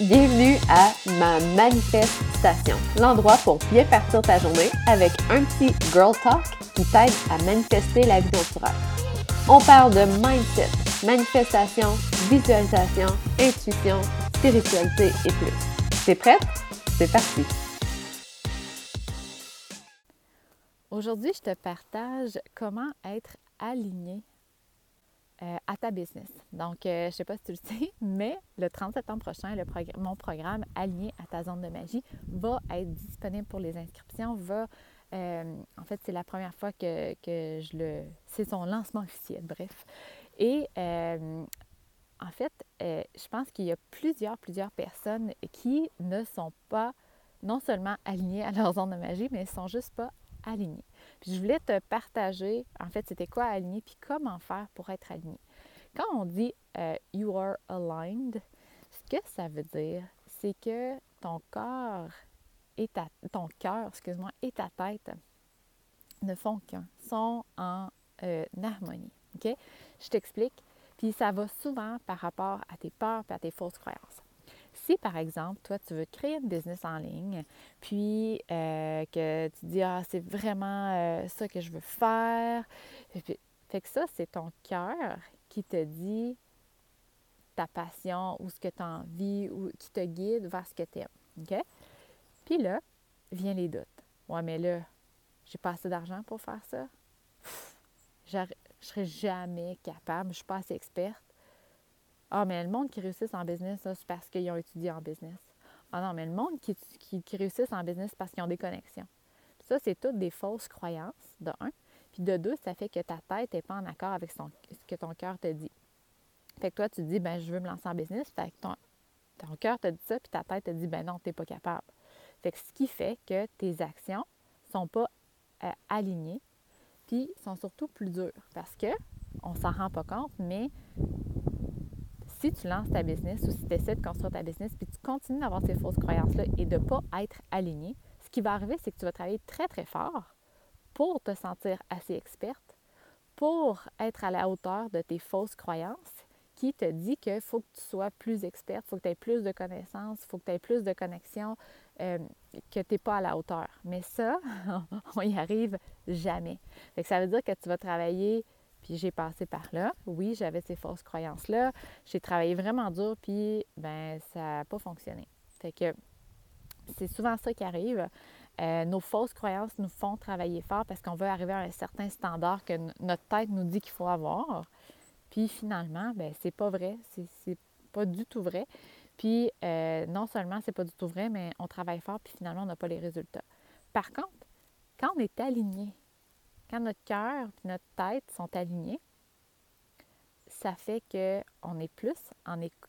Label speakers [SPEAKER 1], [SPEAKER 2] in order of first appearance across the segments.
[SPEAKER 1] Bienvenue à ma manifestation, l'endroit pour bien partir ta journée avec un petit girl talk qui t'aide à manifester la vie rêves. On parle de mindset, manifestation, visualisation, intuition, spiritualité et plus. T'es prête? C'est parti!
[SPEAKER 2] Aujourd'hui, je te partage comment être aligné euh, à ta business. Donc, euh, je ne sais pas si tu le sais, mais le 30 septembre prochain, mon programme Aligné à ta zone de magie va être disponible pour les inscriptions. Euh, en fait, c'est la première fois que, que je le... C'est son lancement officiel, bref. Et en fait, je pense qu'il y a plusieurs, plusieurs personnes qui ne sont pas non seulement alignées à leur zone de magie, mais ne sont juste pas alignées. Puis je voulais te partager, en fait, c'était quoi aligner, puis comment faire pour être aligné. Quand on dit euh, you are aligned, ce que ça veut dire, c'est que ton corps et ta, ton cœur, excuse-moi, et ta tête ne font qu'un, sont en euh, harmonie. OK? Je t'explique. Puis ça va souvent par rapport à tes peurs et à tes fausses croyances. Si, par exemple, toi, tu veux créer une business en ligne, puis euh, que tu dis, ah, c'est vraiment euh, ça que je veux faire, fait que ça, c'est ton cœur qui te dit ta passion ou ce que tu as envie ou qui te guide vers ce que tu aimes. OK? Puis là, viennent les doutes. Ouais, mais là, j'ai pas assez d'argent pour faire ça? Je serai jamais capable, je suis pas assez experte. Ah, mais le monde qui réussit en business, c'est parce qu'ils ont étudié en business. Ah non, mais le monde qui, qui, réussissent en business, parce qu'ils ont des connexions. ça, c'est toutes des fausses croyances, de un. Puis de deux, ça fait que ta tête n'est pas en accord avec ce que ton cœur te dit. Fait que toi, tu te dis, ben je veux me lancer en business. Fait que ton, ton cœur te dit ça, puis ta tête te dit, ben non, tu n'es pas capable. Fait que ce qui fait que tes actions ne sont pas euh, alignées, puis sont surtout plus dures. Parce que, on s'en rend pas compte, mais si tu lances ta business ou si tu essaies de construire ta business, puis tu continues d'avoir ces fausses croyances-là et de ne pas être aligné, ce qui va arriver, c'est que tu vas travailler très, très fort pour te sentir assez experte, pour être à la hauteur de tes fausses croyances qui te dit qu'il faut que tu sois plus experte, il faut que tu aies plus de connaissances, il faut que tu aies plus de connexions, euh, que tu n'es pas à la hauteur. Mais ça, on n'y arrive jamais. ça veut dire que tu vas travailler puis j'ai passé par là. Oui, j'avais ces fausses croyances-là. J'ai travaillé vraiment dur, puis ben ça n'a pas fonctionné. Fait que c'est souvent ça qui arrive. Euh, nos fausses croyances nous font travailler fort parce qu'on veut arriver à un certain standard que notre tête nous dit qu'il faut avoir. Puis finalement, ben c'est pas vrai. C'est pas du tout vrai. Puis euh, non seulement c'est pas du tout vrai, mais on travaille fort, puis finalement, on n'a pas les résultats. Par contre, quand on est aligné quand notre cœur et notre tête sont alignés, ça fait qu'on est plus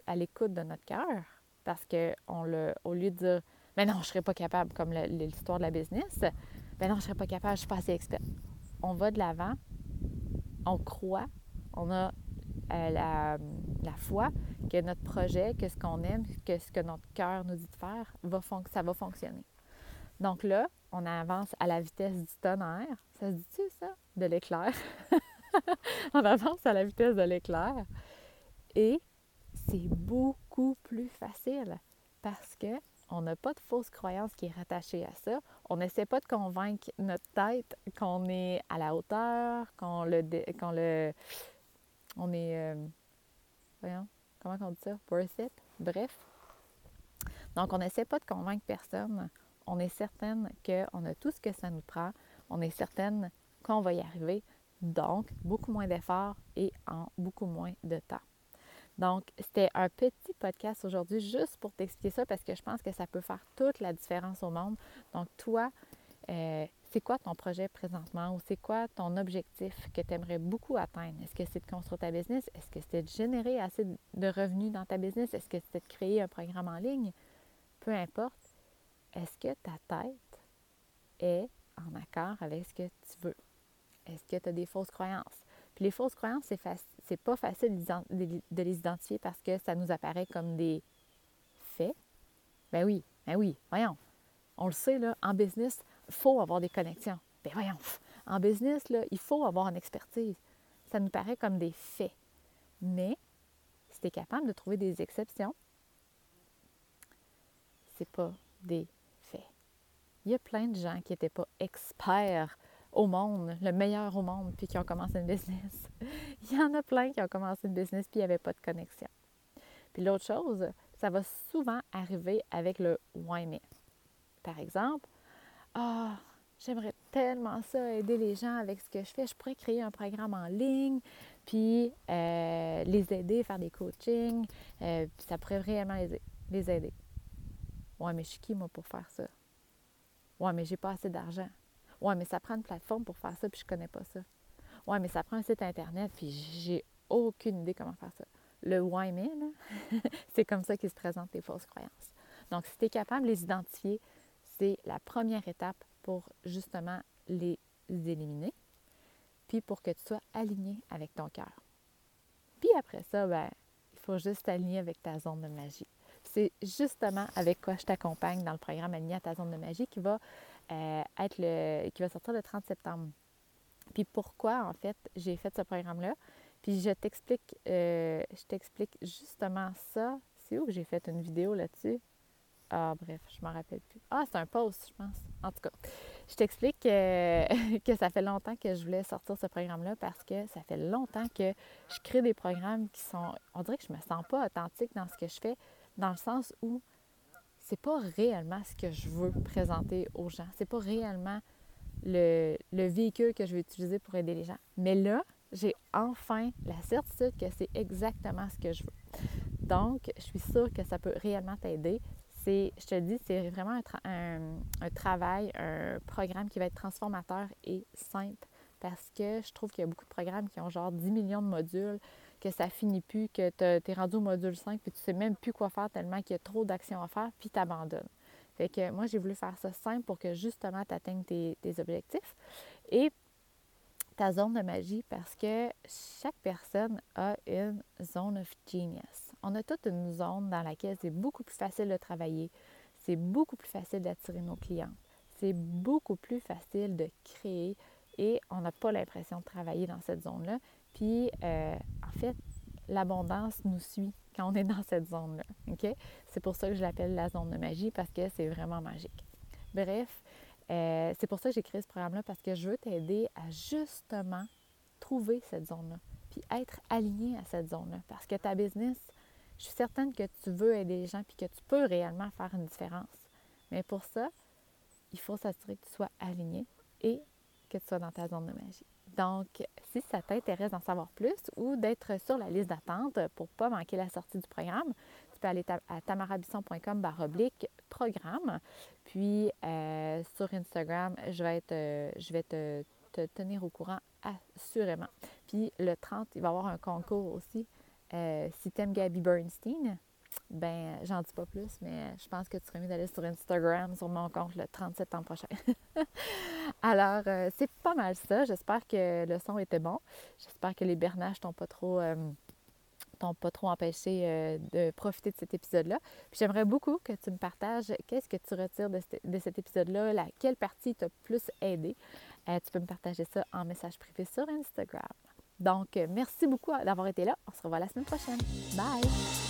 [SPEAKER 2] à l'écoute de notre cœur parce qu'au lieu de dire Mais non, je ne serais pas capable, comme l'histoire de la business, Mais non, je ne serais pas capable, je ne suis pas assez experte. On va de l'avant, on croit, on a euh, la, foi que notre projet, que ce qu'on aime, que ce que notre cœur nous dit de faire, va ça va fonctionner. Donc là, on avance à la vitesse du tonnerre. Ça se dit-tu, ça? De l'éclair. on avance à la vitesse de l'éclair. Et c'est beaucoup plus facile parce que on n'a pas de fausse croyance qui est rattachée à ça. On n'essaie pas de convaincre notre tête qu'on est à la hauteur, qu'on le, qu'on le, on est, euh, voyons, comment on dit ça, worth it? Bref. Donc, on n'essaie pas de convaincre personne on est certaine qu'on a tout ce que ça nous prend. On est certaine qu'on va y arriver. Donc, beaucoup moins d'efforts et en beaucoup moins de temps. Donc, c'était un petit podcast aujourd'hui juste pour t'expliquer ça parce que je pense que ça peut faire toute la différence au monde. Donc, toi, euh, c'est quoi ton projet présentement ou c'est quoi ton objectif que tu aimerais beaucoup atteindre? Est-ce que c'est de construire ta business? Est-ce que c'est de générer assez de revenus dans ta business? Est-ce que c'est de créer un programme en ligne? Peu importe est-ce que ta tête est en accord avec ce que tu veux? Est-ce que tu as des fausses croyances? Puis les fausses croyances, c'est, c'est pas facile de les identifier parce que ça nous apparaît comme des faits. Ben oui, ben oui, voyons. On le sait, là, en business, il faut avoir des connexions. Ben voyons, en business, là, il faut avoir une expertise. Ça nous paraît comme des faits. Mais si tu es capable de trouver des exceptions, c'est pas des. Il y a plein de gens qui n'étaient pas experts au monde, le meilleur au monde, puis qui ont commencé une business. Il y en a plein qui ont commencé une business puis il n'y avait pas de connexion. Puis l'autre chose, ça va souvent arriver avec le why me. Par exemple, ah, j'aimerais tellement ça aider les gens avec ce que je fais. Je pourrais créer un programme en ligne, puis euh, les aider, faire des coachings, euh, puis ça pourrait réellement les aider. Ouais, mais je suis qui, moi, pour faire ça? Ouais, mais j'ai pas assez d'argent. Ouais, mais ça prend une plateforme pour faire ça, puis je connais pas ça. Ouais, mais ça prend un site Internet, puis j'ai aucune idée comment faire ça. Le why me, c'est comme ça qu'il se présente les fausses croyances. Donc, si tu es capable de les identifier, c'est la première étape pour justement les éliminer, puis pour que tu sois aligné avec ton cœur. Puis après ça, ben, il faut juste t'aligner avec ta zone de magie. C'est justement avec quoi je t'accompagne dans le programme Aligné à ta zone de magie qui va euh, être le, qui va sortir le 30 septembre. Puis pourquoi, en fait, j'ai fait ce programme-là? Puis je t'explique, euh, je t'explique justement ça. C'est où que j'ai fait une vidéo là-dessus? Ah, bref, je m'en rappelle plus. Ah, c'est un post, je pense. En tout cas, je t'explique que ça fait longtemps que je voulais sortir ce programme-là parce que ça fait longtemps que je crée des programmes qui sont. On dirait que je me sens pas authentique dans ce que je fais, dans le sens où c'est pas réellement ce que je veux présenter aux gens. C'est pas réellement le, le véhicule que je vais utiliser pour aider les gens. Mais là, j'ai enfin la certitude que c'est exactement ce que je veux. Donc, je suis sûre que ça peut réellement t'aider je te dis, c'est vraiment un, travail, un programme qui va être transformateur et simple parce que je trouve qu'il y a beaucoup de programmes qui ont genre 10 millions de modules, que ça finit plus, que tu es rendu au module 5 puis tu sais même plus quoi faire tellement qu'il y a trop d'actions à faire puis tu abandonnes. Fait que moi, j'ai voulu faire ça simple pour que justement tu atteignes tes, tes objectifs. Et ta zone de magie parce que chaque personne a une zone of genius on a toute une zone dans laquelle c'est beaucoup plus facile de travailler, c'est beaucoup plus facile d'attirer nos clients, c'est beaucoup plus facile de créer et on n'a pas l'impression de travailler dans cette zone-là. Puis, euh, en fait, l'abondance nous suit quand on est dans cette zone-là. C'est pour ça que je l'appelle la zone de magie parce que c'est vraiment magique. Bref, euh, c'est pour ça que j'ai créé ce programme-là parce que je veux t'aider à justement trouver cette zone-là, puis être aligné à cette zone-là. Parce que ta business, je suis certaine que tu veux aider les gens puis que tu peux réellement faire une différence. Mais pour ça, il faut s'assurer que tu sois aligné et que tu sois dans ta zone de magie. Donc, si ça t'intéresse d'en savoir plus ou d'être sur la liste d'attente pour ne pas manquer la sortie du programme, tu peux aller à tamarabisson.com oblique programme. Puis euh, sur Instagram, je vais, euh, je vais te, te, tenir au courant assurément. Puis le 30, il va y avoir un concours aussi euh, si tu aimes Gabby Bernstein, ben j'en dis pas plus, mais je pense que tu serais mieux d'aller sur Instagram, sur mon compte le 37 ans prochain. Alors, euh, c'est pas mal ça. J'espère que le son était bon. J'espère que les bernages t'ont pas trop. Euh, t'ont pas trop empêché de profiter de cet épisode-là. Puis j'aimerais beaucoup que tu me partages qu'est-ce que tu retires de, de cet épisode-là, laquelle partie t'a plus aidé. tu peux me partager ça en message privé sur Instagram. Donc, euh, merci beaucoup d'avoir été là. On se revoit la semaine prochaine. Bye!